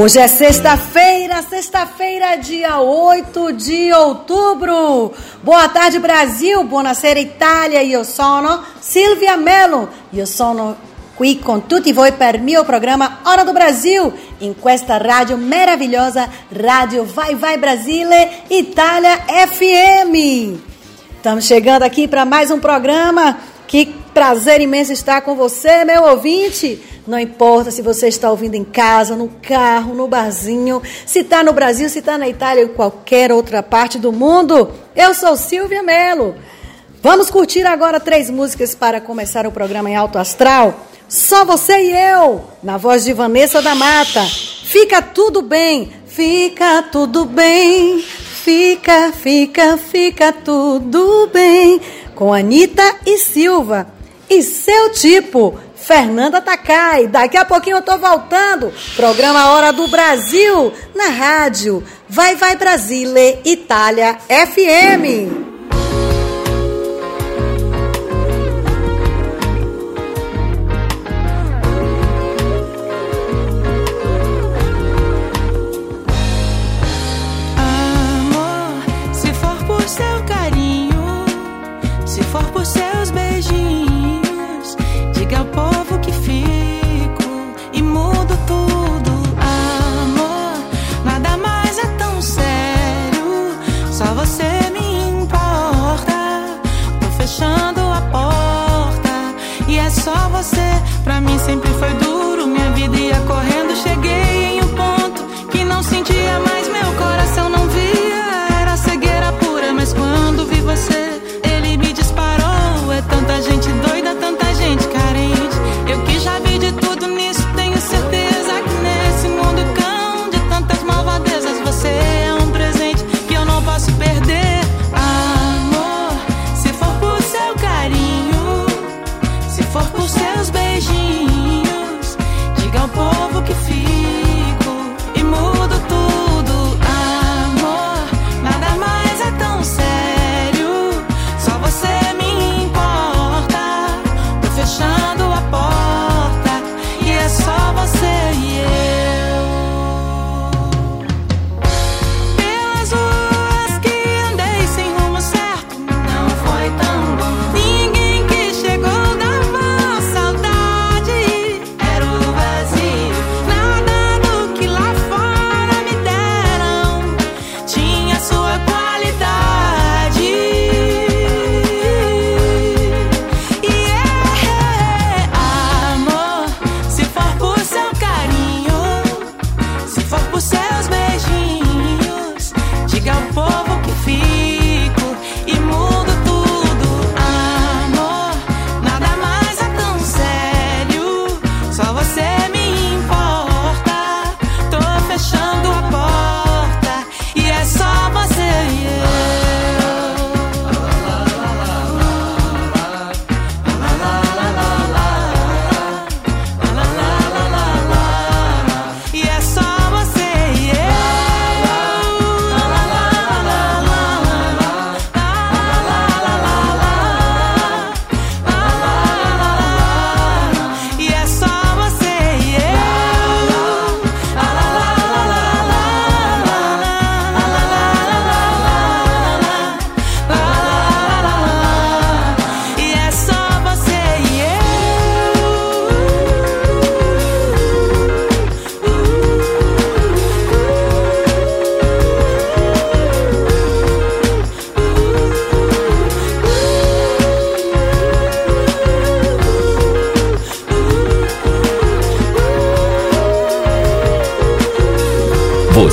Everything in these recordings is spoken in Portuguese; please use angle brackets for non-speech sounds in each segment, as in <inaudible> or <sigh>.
Hoje é sexta-feira, sexta-feira, dia 8 de outubro. Boa tarde, Brasil. Buonasera, Itália. Io sono Silvia Mello. Io sono qui con tutti voi per mio programma Hora do Brasil, in questa radio meravigliosa, Radio Vai Vai Brasile, Itália FM. Estamos chegando aqui para mais um programa. Que prazer imenso estar com você, meu ouvinte. Não importa se você está ouvindo em casa, no carro, no barzinho, se está no Brasil, se está na Itália ou qualquer outra parte do mundo. Eu sou Silvia Melo. Vamos curtir agora três músicas para começar o programa em Alto Astral. Só você e eu, na voz de Vanessa da Mata. Fica tudo bem, fica tudo bem, fica, fica, fica tudo bem. Com Anitta e Silva. E seu tipo, Fernanda Takai. Daqui a pouquinho eu tô voltando. Programa Hora do Brasil na rádio. Vai Vai Brasile, Itália FM.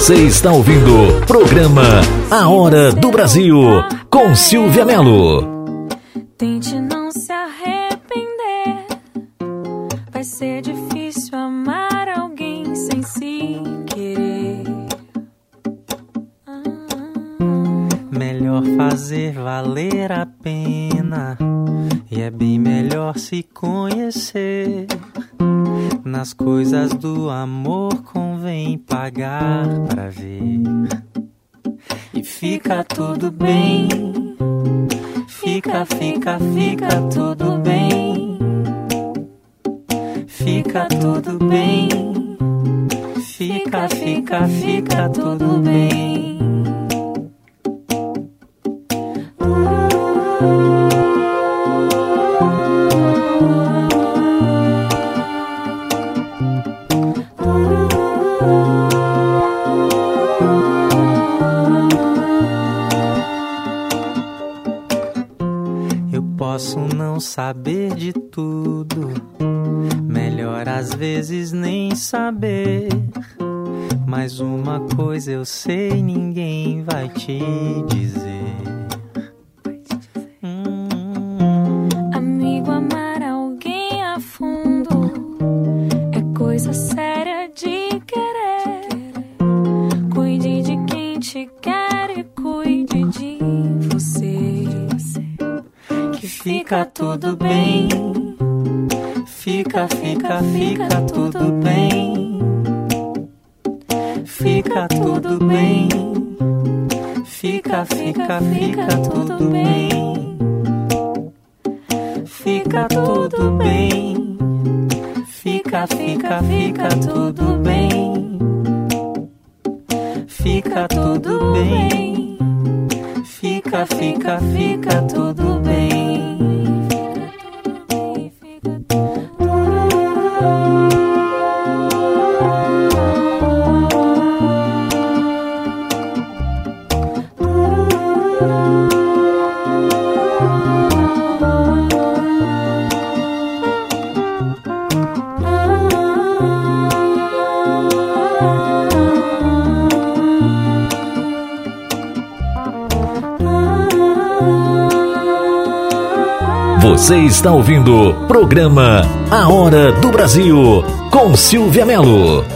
Você está ouvindo o programa A Hora do Brasil com Silvia Melo. Tente não se arrepender. ser difícil amar alguém sem se querer. Melhor fazer valer a pena. E é bem melhor se conhecer. Nas coisas do amor convém pagar pra ver. E fica tudo bem. Fica, fica, fica tudo bem. Fica tudo bem. Fica, fica, fica tudo bem. Eu vezes nem saber. Mas uma coisa eu sei, ninguém vai te dizer. Fica, fica, tudo bem. Fica tudo bem. Fica, fica, fica tudo bem. Fica tudo bem. Fica, fica, fica tudo bem. Fica tudo bem. Fica, fica, fica tudo bem. Você está ouvindo o programa A Hora do Brasil com Silvia Melo.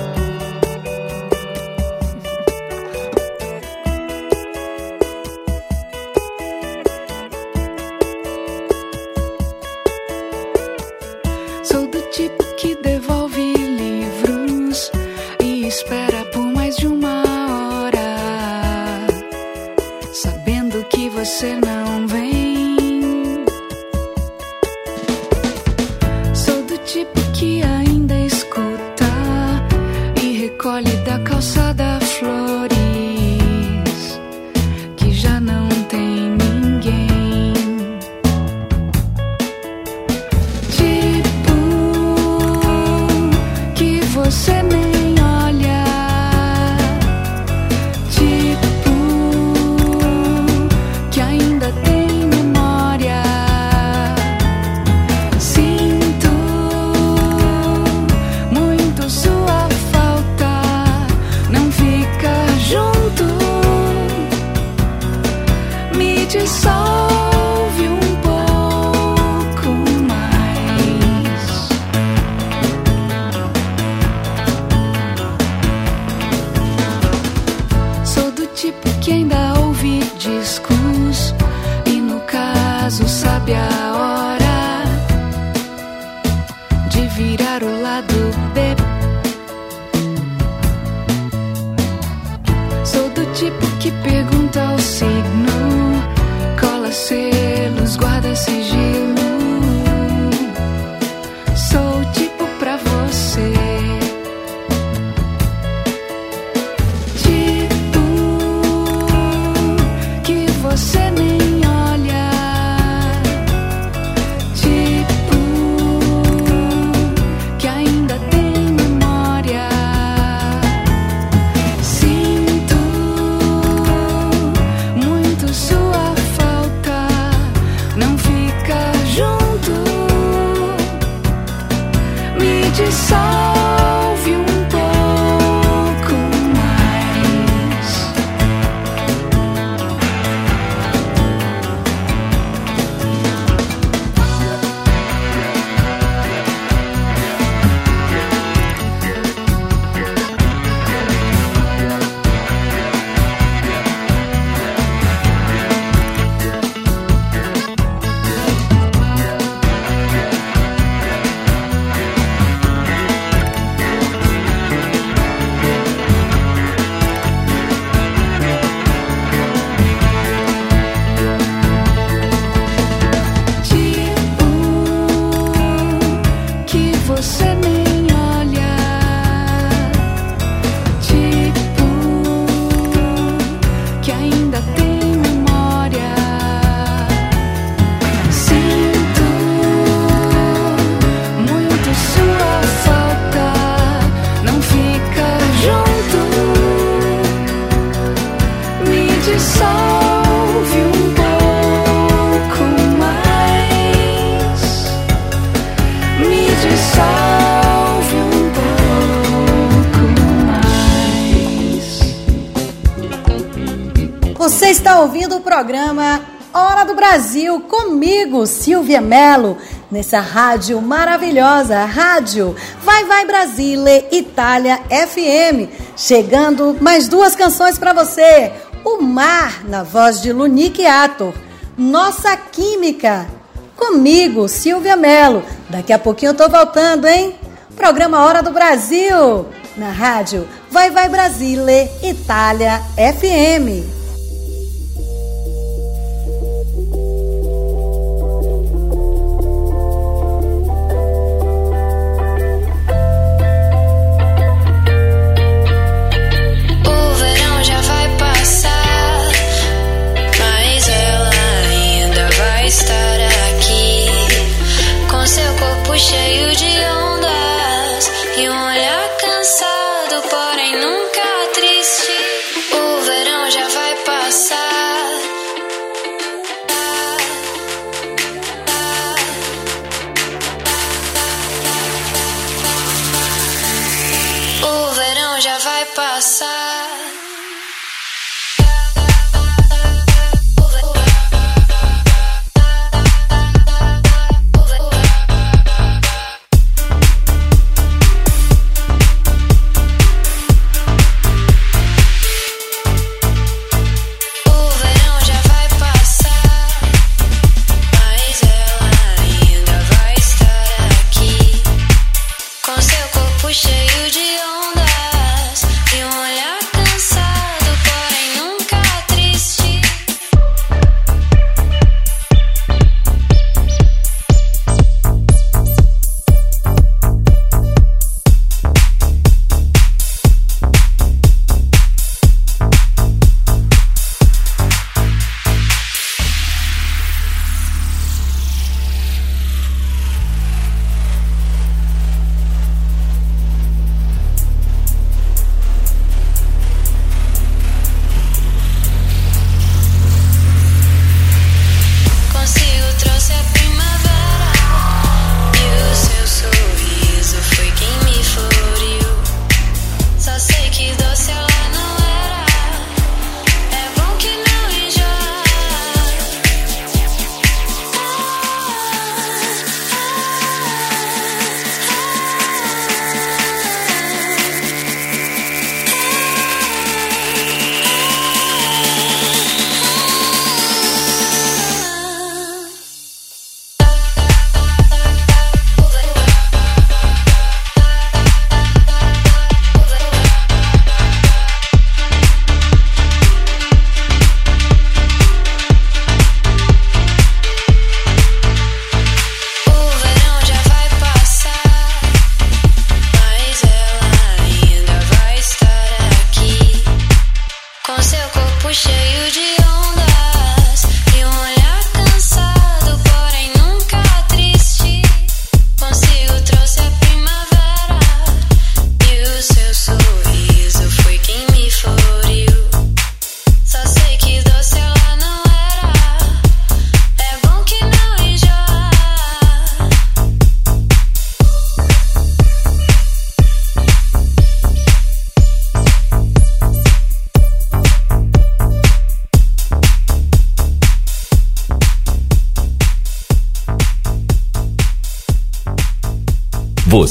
Comigo, Silvia Mello, nessa rádio maravilhosa, rádio Vai Vai Brasile, Itália FM. Chegando mais duas canções para você. O Mar, na voz de Lunique Ator. Nossa Química, comigo, Silvia Mello. Daqui a pouquinho eu tô voltando, hein? Programa Hora do Brasil, na rádio Vai Vai Brasile, Itália FM.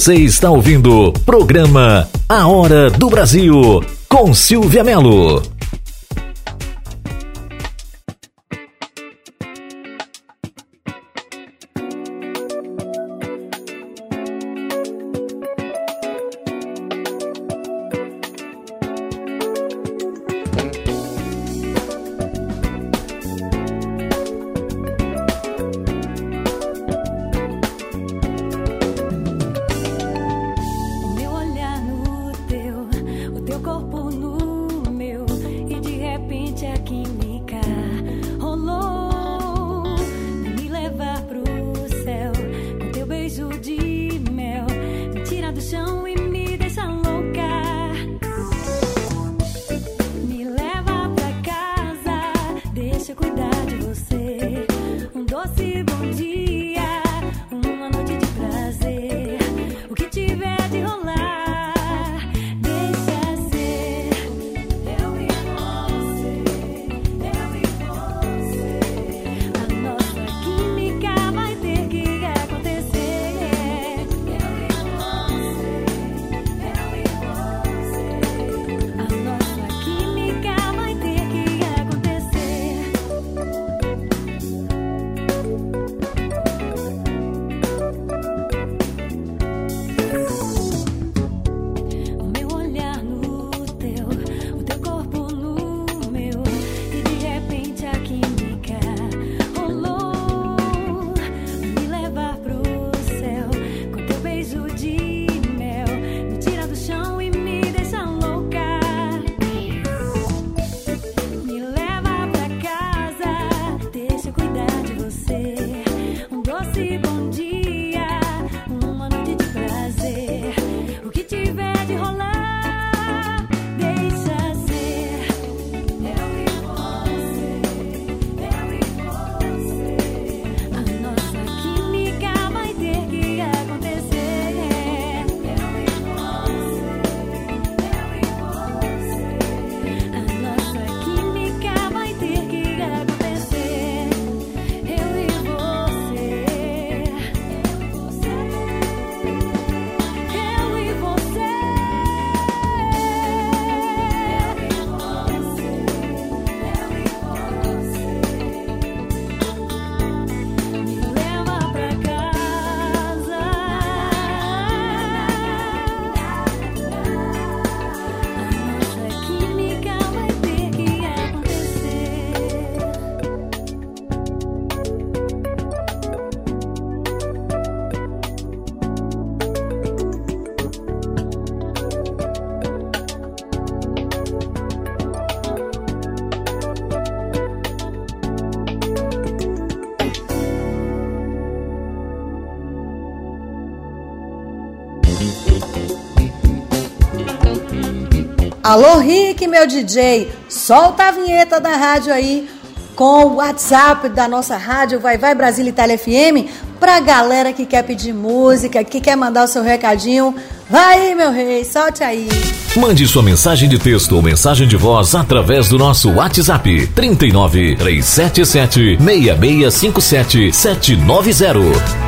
Você está ouvindo o programa A Hora do Brasil com Silvia Melo. Alô, Rick, meu DJ, solta a vinheta da rádio aí com o WhatsApp da nossa rádio Vai Vai Brasília Itália FM pra galera que quer pedir música, que quer mandar o seu recadinho. Vai aí, meu rei, solte aí. Mande sua mensagem de texto ou mensagem de voz através do nosso WhatsApp 39 377 6657 790.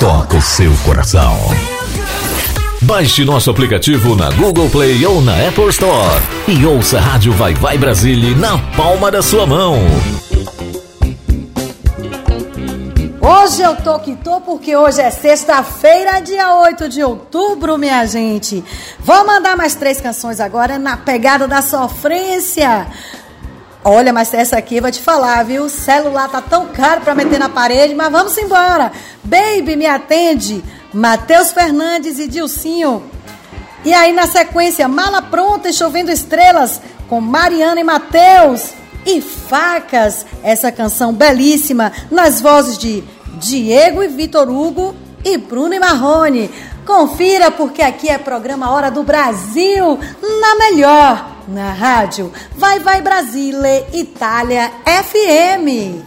toca o seu coração. Baixe nosso aplicativo na Google Play ou na Apple Store e ouça a Rádio Vai Vai Brasília na palma da sua mão. Hoje eu tô que tô porque hoje é sexta-feira, dia 8 de outubro, minha gente. Vou mandar mais três canções agora na pegada da sofrência. Olha, mas essa aqui vou te falar, viu? O celular tá tão caro para meter na parede, mas vamos embora. Baby, me atende. Matheus Fernandes e Dilcinho. E aí, na sequência, Mala Pronta e Chovendo Estrelas, com Mariana e Matheus. E Facas, essa canção belíssima, nas vozes de Diego e Vitor Hugo e Bruno e Marrone. Confira, porque aqui é programa Hora do Brasil, na melhor na rádio. Vai Vai Brasile Itália FM.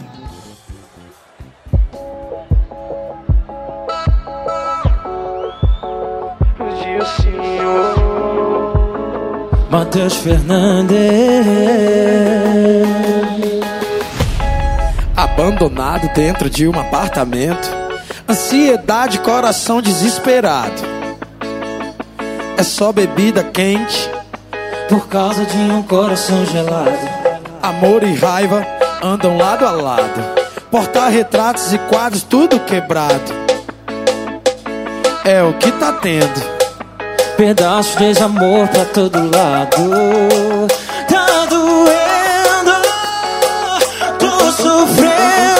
Matheus Fernandes. Abandonado dentro de um apartamento Ansiedade, coração desesperado É só bebida quente por causa de um coração gelado. Amor e raiva andam lado a lado. Portar-retratos e quadros, tudo quebrado. É o que tá tendo. Pedaços de amor pra todo lado. Tá doendo, tô sofrendo.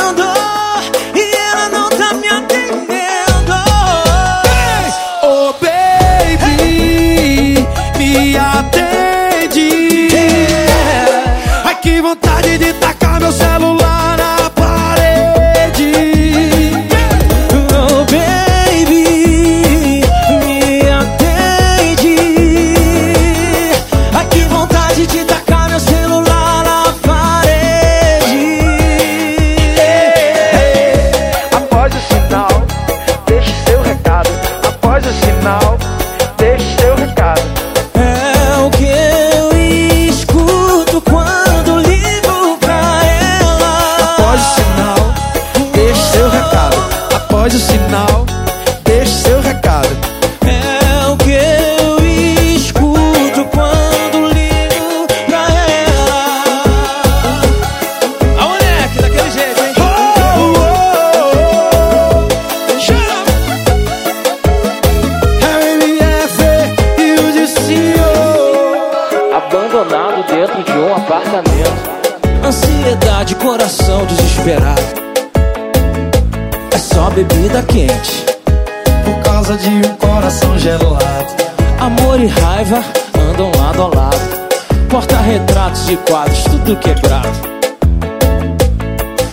Porta-retratos e quadros, tudo quebrado.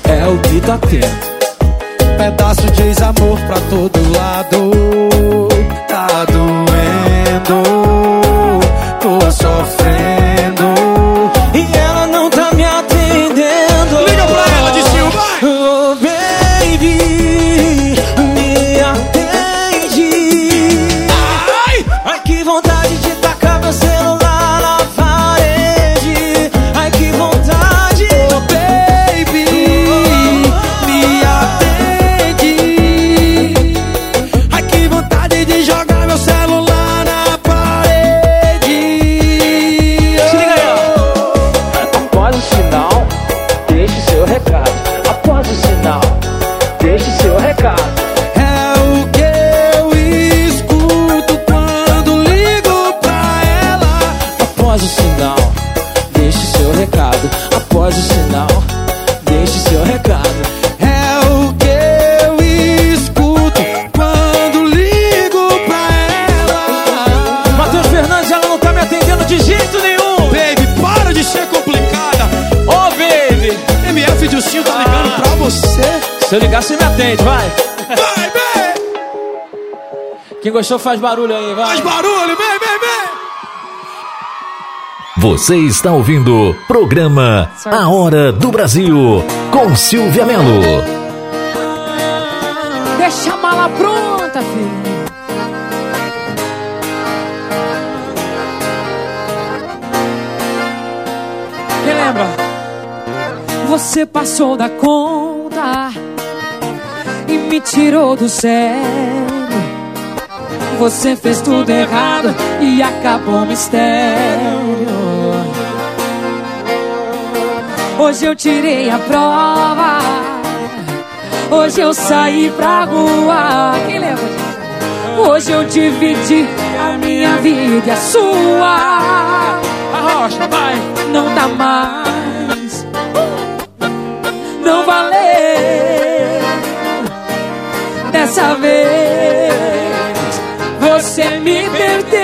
É o que tá tendo Se eu ligar, você me atende, vai. Vai, vem. Quem gostou faz barulho aí, vai. Faz barulho, vem, vem, vem. Você está ouvindo o programa A Hora do Brasil com Silvia Melo. Deixa a mala pronta, filho. Me lembra? Você passou da conta me tirou do sério. Você fez tudo errado e acabou o mistério. Hoje eu tirei a prova. Hoje eu saí pra rua. Quem lembra disso? Hoje eu dividi a minha vida e a sua. Arrocha, vai. Não dá mais. Não valeu. Dessa vez você me perdeu.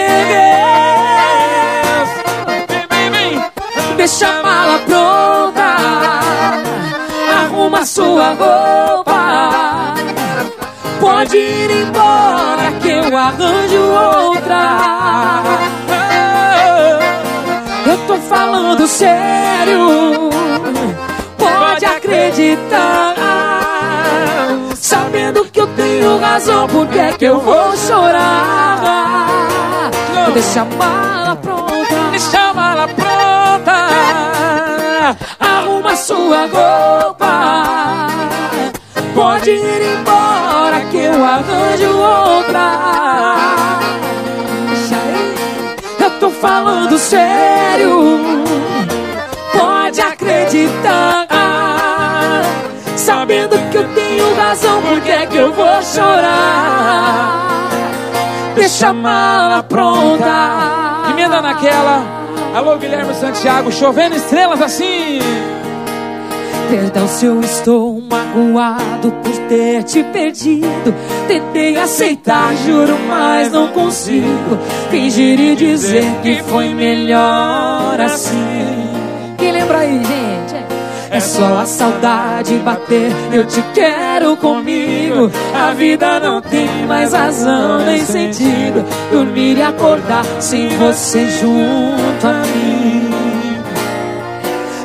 Deixa a mala pronta, arruma sua roupa. Pode ir embora que eu arranjo outra. Eu tô falando sério, pode acreditar. Que eu tenho razão, por que é que eu vou chorar? Deixa a mala pronta, Deixa a mala pronta. arruma sua roupa. Pode ir embora que eu arranjo outra. Deixa aí, eu tô falando sério. Pode acreditar. Sabendo que eu tenho razão, por que é que eu vou chorar? Deixa a mala pronta. Emenda naquela. Alô, Guilherme Santiago, chovendo estrelas assim. Perdão se eu estou magoado por ter te perdido. Tentei aceitar, juro, mas não consigo. Fingir e dizer que foi melhor assim. Quem lembra aí, gente? É só a saudade bater, eu te quero comigo. A vida não tem mais razão nem sentido. Dormir e acordar sem você junto a mim.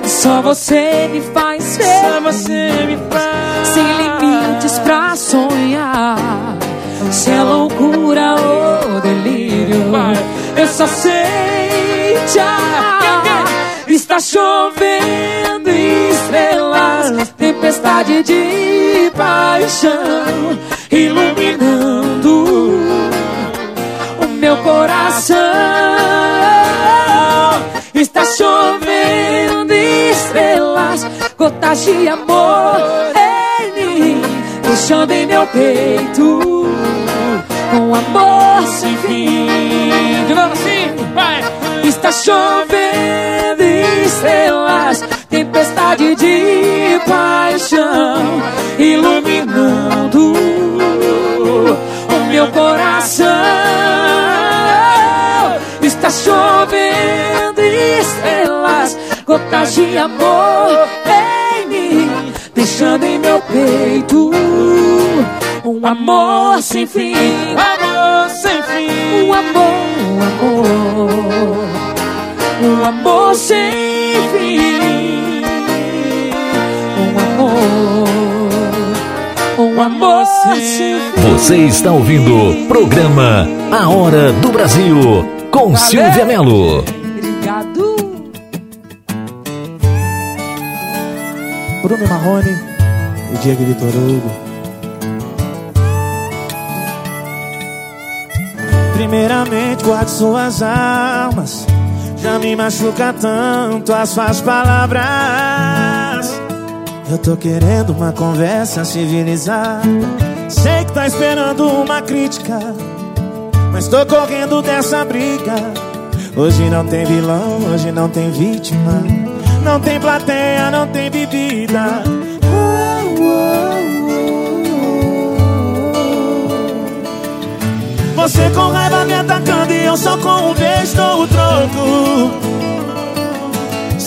Só você me faz feliz. Só você me faz. Sem limites pra sonhar. Se é loucura ou delírio, eu só sei te amar. <laughs> Está chovendo estrelas, tempestade de paixão, iluminando o meu coração. Está chovendo estrelas, gotas de amor em mim, deixando em meu peito um amor sem fim. De novo assim, vai. Está chovendo estrelas, de paixão, iluminando o meu coração. Está chovendo estrelas, gotas de amor em mim, deixando em meu peito um amor sem fim. Amor sem fim. Um amor, um amor, um amor sem fim. Um amor, sem fim. Você está ouvindo o programa A Hora do Brasil com Silvia Melo. Obrigado. Bruno Marrone e Diego Vitor Hugo. Primeiramente, guarde suas almas. Já me machuca tanto as suas palavras. Eu tô querendo uma conversa civilizada. Sei que tá esperando uma crítica. Mas tô correndo dessa briga. Hoje não tem vilão, hoje não tem vítima. Não tem plateia, não tem bebida. Você com raiva me atacando e eu só com um beijo dou o troco.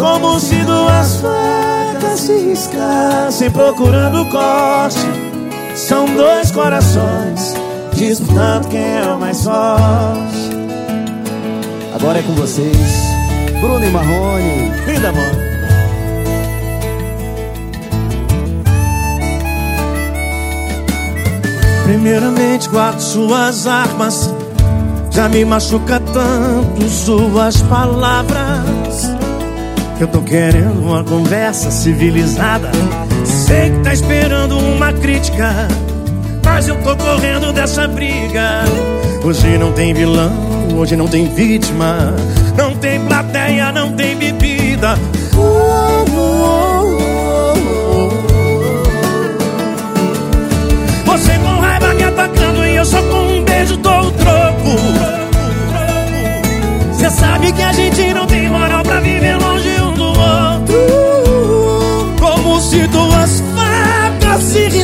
Como se duas facas se riscassem procurando corte são dois corações disputando quem é o mais forte. Agora é com vocês, Bruno e Marrone. Linda, amor. Primeiramente guardo suas armas Já me machuca tanto suas palavras Eu tô querendo uma conversa civilizada Sei que tá esperando uma crítica, mas eu tô correndo dessa briga. Hoje não tem vilão, hoje não tem vítima, não tem plateia, não tem bebida. Você com raiva me atacando e eu só com um beijo dou o troco. Você sabe que a gente não tem moral pra viver longe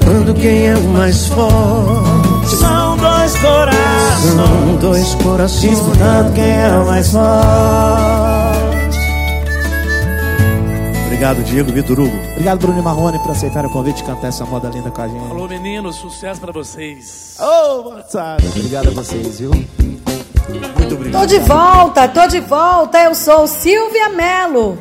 disputando quem é o mais forte. São dois corações. São dois corações disputando quem é o mais forte. Obrigado, Diego Vitor Hugo. Obrigado, Bruno e Marrone, por aceitar o convite de cantar essa moda linda com a gente. Alô, meninos, sucesso pra vocês. Ô, oh, moçada. Obrigado a vocês, viu? Muito obrigado. Tô de volta, tô de volta. Eu sou Silvia Melo.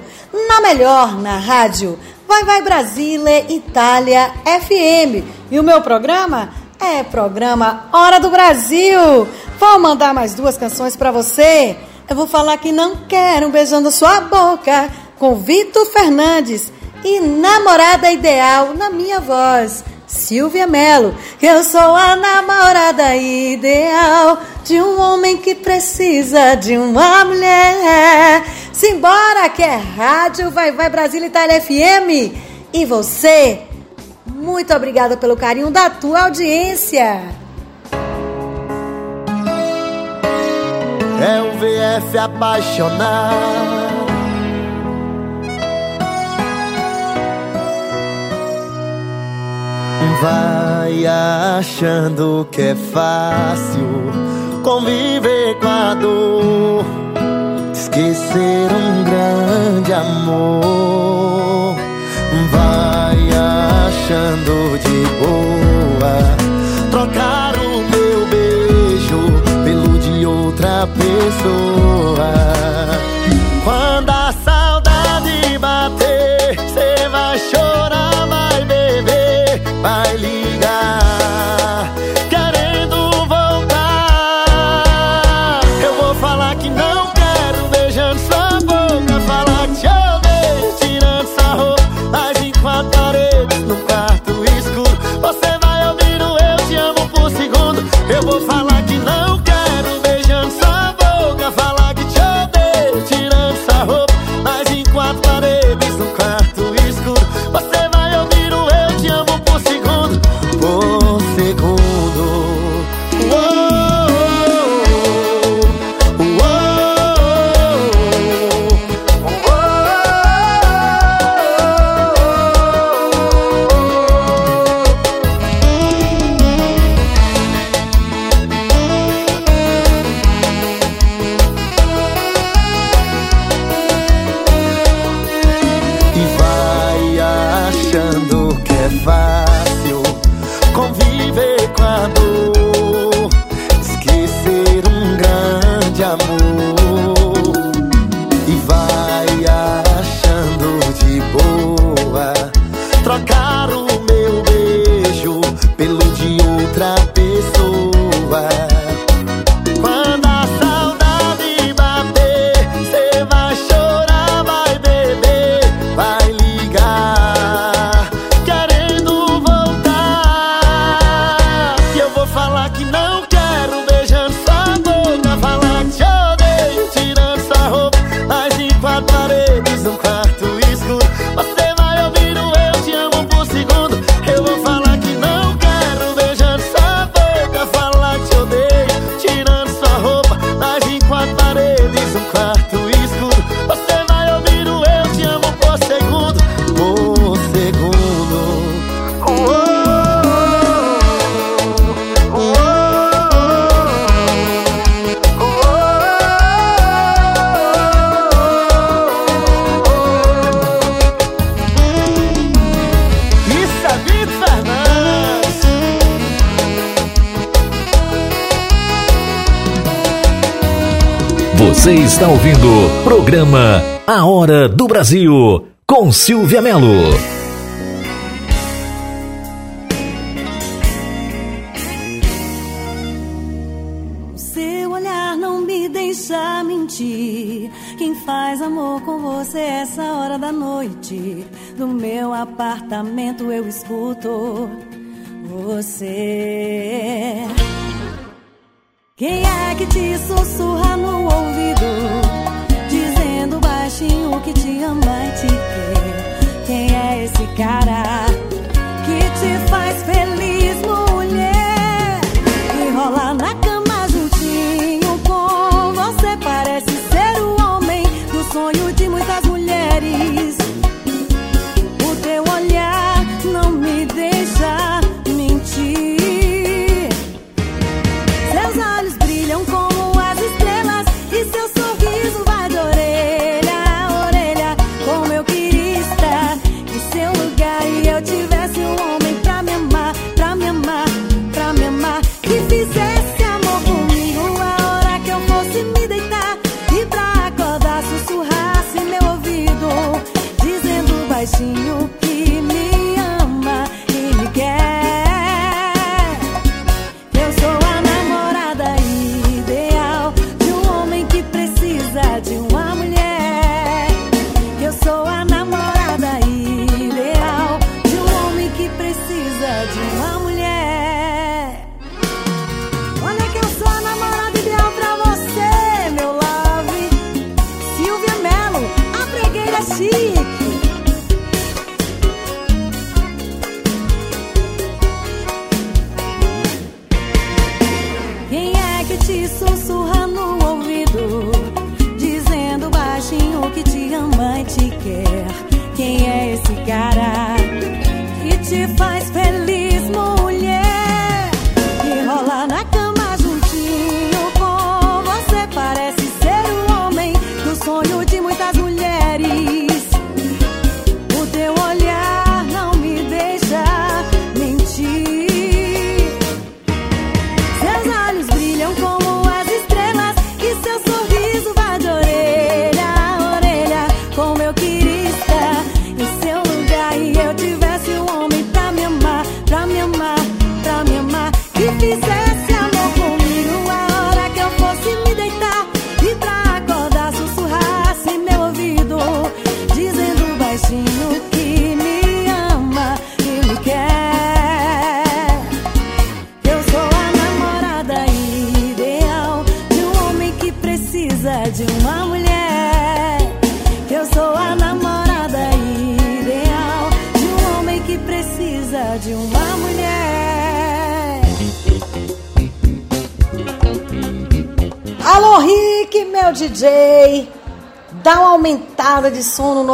Na melhor, na rádio Vai Vai Brasília, Itália FM. E o meu programa é programa Hora do Brasil. Vou mandar mais duas canções para você. Eu vou falar que não quero beijando sua boca com Vitor Fernandes e Namorada Ideal na minha voz. Silvia Melo, eu sou a namorada ideal de um homem que precisa de uma mulher. Simbora, que é Rádio Vai Vai Brasília Itália FM. E você, muito obrigada pelo carinho da tua audiência. É um VF apaixonado Vai achando que é fácil conviver com a dor, esquecer um grande amor. Vai achando de boa trocar o meu beijo pelo de outra pessoa. meu Você está ouvindo programa A Hora do Brasil com Silvia Melo. Seu olhar não me deixa mentir. Quem faz amor com você essa hora da noite? Do meu apartamento eu escuto você. Quem é que te sussurra te ama e te quer? Quem é esse cara que te faz feliz,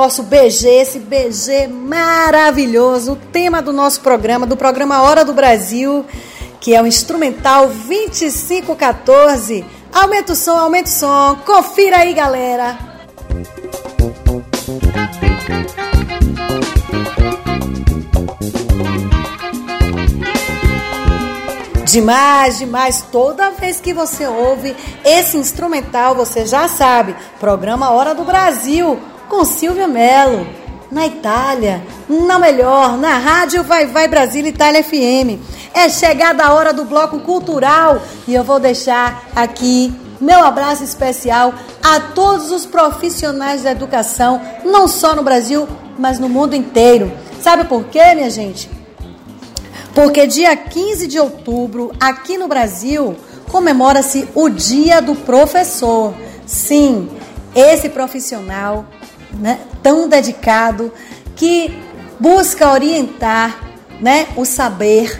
nosso BG, esse BG maravilhoso, o tema do nosso programa, do programa Hora do Brasil, que é o instrumental 2514. Aumenta o som, aumenta o som. Confira aí, galera. Demais, demais. Toda vez que você ouve esse instrumental, você já sabe. Programa Hora do Brasil, com Silvia Mello. Na Itália, na melhor, na Rádio Vai Vai Brasil Itália FM. É chegada a hora do bloco cultural e eu vou deixar aqui meu abraço especial a todos os profissionais da educação, não só no Brasil, mas no mundo inteiro. Sabe por quê, minha gente? Porque dia 15 de outubro, aqui no Brasil, comemora-se o Dia do Professor. Sim, esse profissional né, tão dedicado que busca orientar né, o saber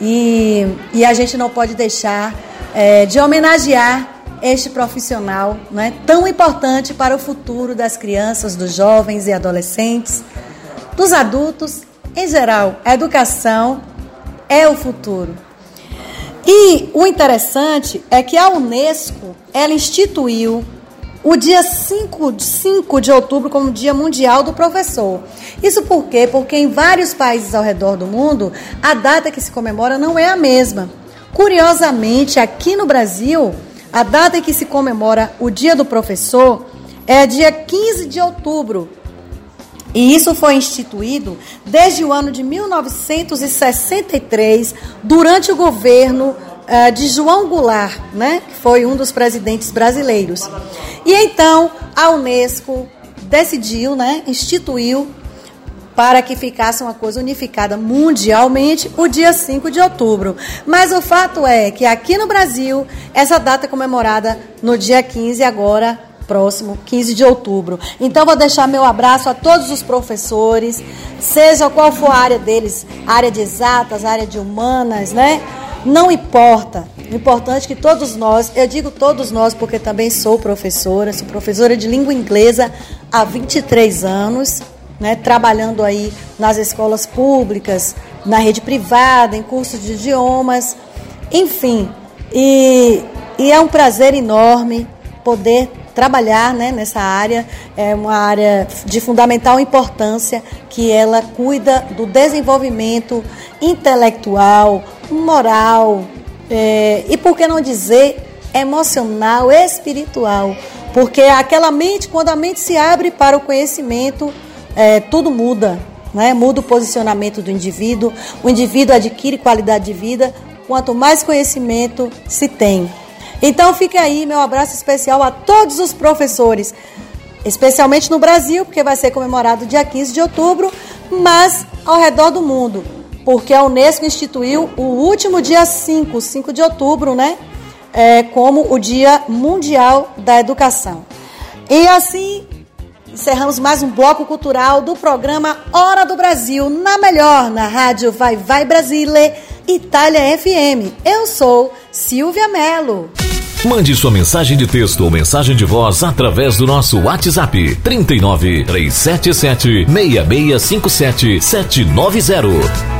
e, e a gente não pode deixar é, de homenagear este profissional né, tão importante para o futuro das crianças, dos jovens e adolescentes, dos adultos em geral. A educação é o futuro. E o interessante é que a Unesco, ela instituiu o dia 5, 5 de outubro como Dia Mundial do Professor. Isso por quê? Porque em vários países ao redor do mundo, a data que se comemora não é a mesma. Curiosamente, aqui no Brasil, A data em que se comemora o Dia do Professor é dia 15 de outubro. E isso foi instituído desde o ano de 1963, durante o governo uh, de João Goulart, né, que foi um dos presidentes brasileiros. E então a Unesco decidiu, né, instituiu para que ficasse uma coisa unificada mundialmente o dia 5 de outubro. Mas o fato é que aqui no Brasil, essa data é comemorada no dia 15 agora próximo, 15 de outubro. Então vou deixar meu abraço a todos os professores, seja qual for a área deles, área de exatas, área de humanas, né? Não importa. O importante é que todos nós, eu digo todos nós porque também sou professora, sou professora de língua inglesa há 23 anos, né, trabalhando aí nas escolas públicas, na rede privada, em cursos de idiomas, enfim. E, e é um prazer enorme poder trabalhar né, nessa área. É uma área de fundamental importância que ela cuida do desenvolvimento intelectual, moral é, e, por que não dizer, emocional, espiritual. Porque aquela mente, quando a mente se abre para o conhecimento, é, tudo muda. Né? Muda o posicionamento do indivíduo, o indivíduo adquire qualidade de vida quanto mais conhecimento se tem. Então fica aí meu abraço especial a todos os professores, especialmente no Brasil, porque vai ser comemorado dia 15 de outubro, mas ao redor do mundo, porque a Unesco instituiu o último dia 5, 5 de outubro, né? É, como o Dia Mundial da Educação. E assim encerramos mais um bloco cultural do programa Hora do Brasil, na melhor, na rádio Vai Vai Brasile, Itália FM. Eu sou Silvia Mello. Mande sua mensagem de texto ou mensagem de voz através do nosso WhatsApp 39 377 6657 790.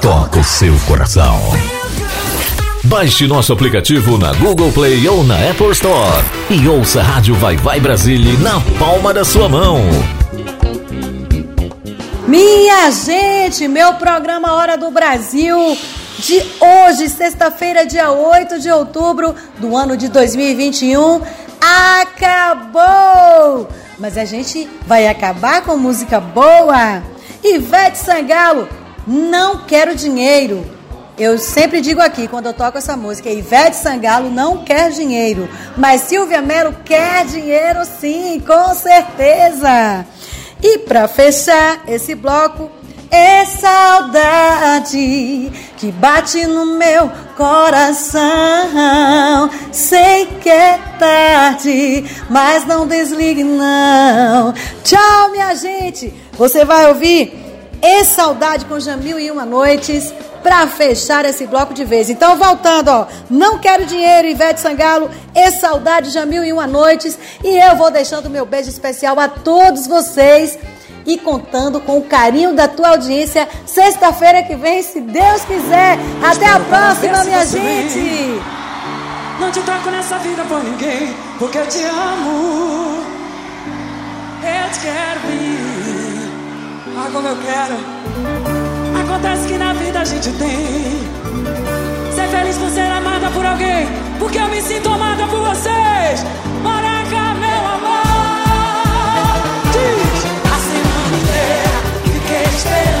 toca o seu coração. Baixe nosso aplicativo na Google Play ou na Apple Store e ouça a Rádio Vai Vai Brasília na palma da sua mão. Minha gente, meu programa Hora do Brasil de hoje, sexta-feira, dia 8 de outubro do ano de 2021, acabou! Mas a gente vai acabar com música boa. Ivete Sangalo, não quero dinheiro. Eu sempre digo aqui, quando eu toco essa música, Ivete Sangalo não quer dinheiro, mas Silvia Melo quer dinheiro sim, com certeza. E para fechar esse bloco, é saudade que bate no meu coração. Sei que é tarde, mas não desligue não. Tchau, minha gente. Você vai ouvir e Saudade com Jamil e Uma Noites para fechar esse bloco de vez. Então, voltando, ó, Não Quero Dinheiro, Ivete Sangalo, E Saudade, Jamil e Uma Noites. E eu vou deixando meu beijo especial a todos vocês e contando com o carinho da tua audiência sexta-feira que vem, se Deus quiser. Até a próxima, minha gente! Não te troco nessa vida por ninguém, porque eu te amo. Eu te quero vir ah, como eu quero. Acontece que na vida a gente tem. Ser feliz por ser amada por alguém. Porque eu me sinto amada por vocês. Maraca, meu amor. Diz. A semana inteira fiquei esperando.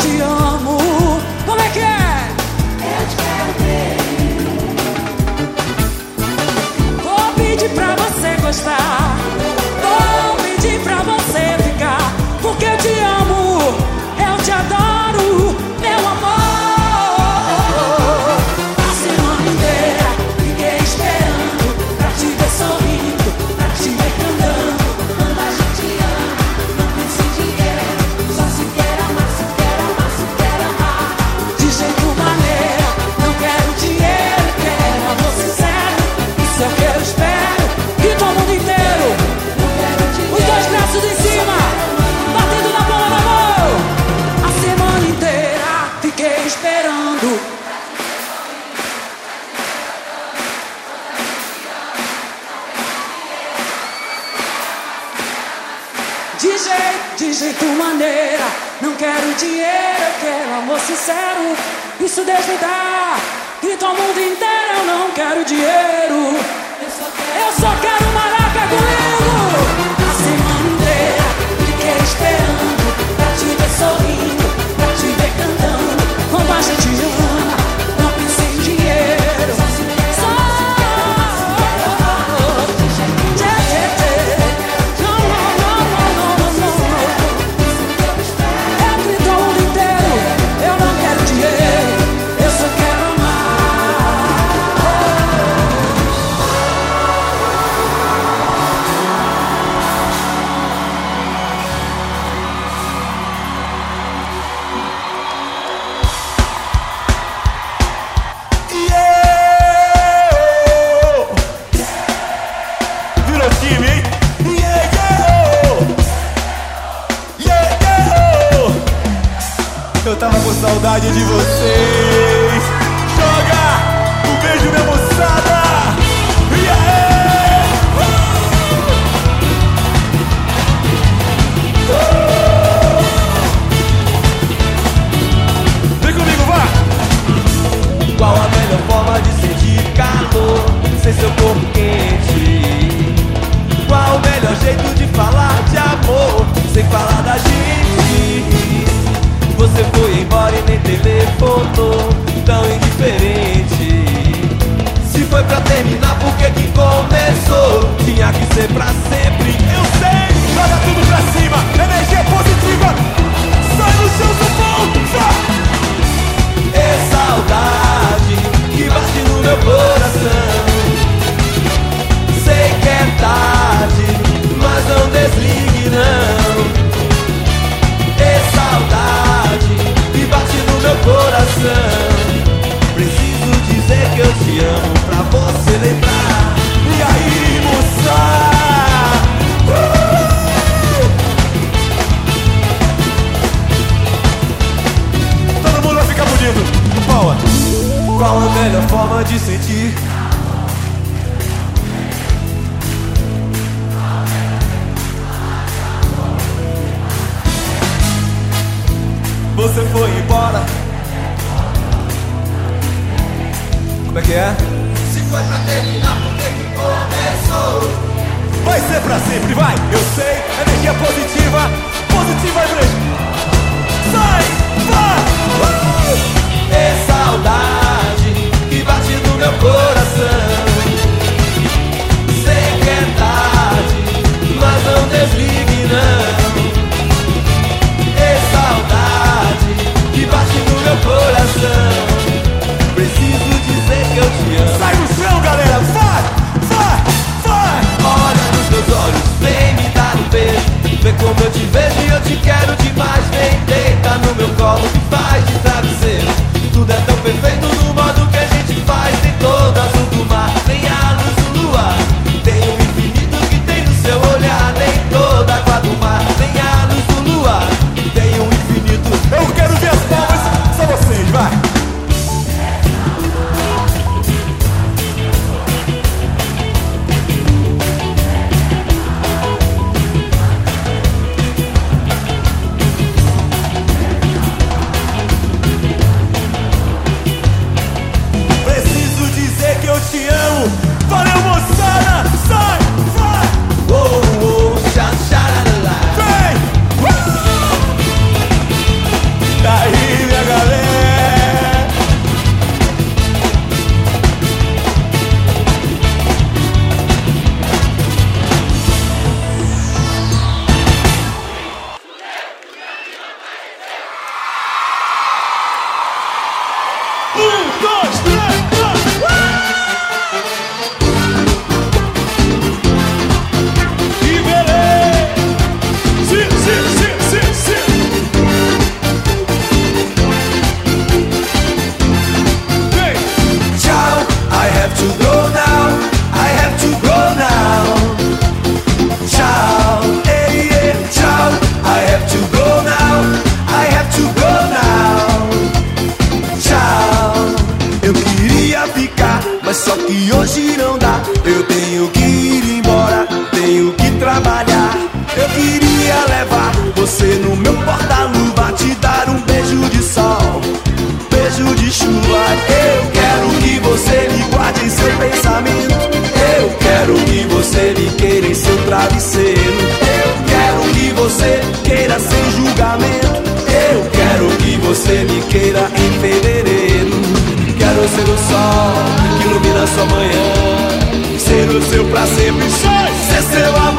Eu te esperando. De jeito, de jeito, maneira. Não quero dinheiro, eu quero amor sincero. Isso Deus me dá. Grito ao mundo inteiro, eu não quero dinheiro. Eu só quero, eu só quero maraca comigo. A semana inteira fiquei esperando pra te ver sorrir. message tão indiferente? Se foi pra terminar, por que que começou? Tinha que ser pra sempre, eu sei! Joga tudo pra cima, energia é positiva! Sai no chão, sufão! É saudade que bate no meu coração. Sei que é tarde, mas não desliga. minha forma de sentir. Você foi embora. Como é que é? Se foi pra terminar, por que começou? Vai ser pra sempre, vai! Eu sei, energia é positiva. mas só que hoje não dá. Eu tenho que ir embora, tenho que trabalhar. Eu queria levar você no meu porta-luva, te dar um beijo de sol, beijo de chuva. Eu quero que você me guarde em seu pensamento. Eu quero que você me queira em seu travesseiro. Eu quero que você queira sem julgamento. Eu quero que você me queira em fevereiro. Quero ser o sol nossa manhã. Ser o seu prazer, sempre, ser seu amor.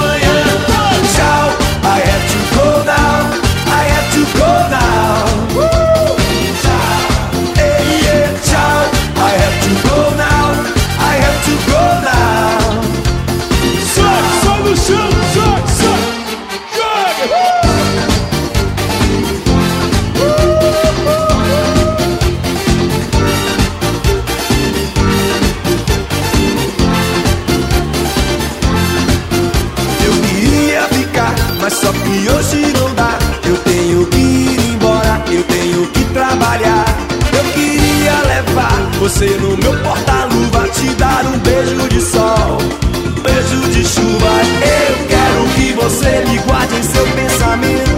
beijo de sol, beijo de chuva. Eu quero que você me guarde em seu pensamento.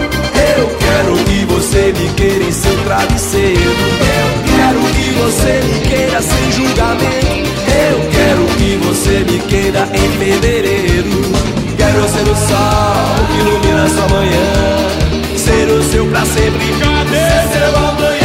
Eu quero que você me queira em seu travesseiro. Eu quero que você me queira sem julgamento. Eu quero que você me queira em fevereiro. Quero ser o sol que ilumina sua manhã. Ser o seu pra sempre. Cadê seu amanhã?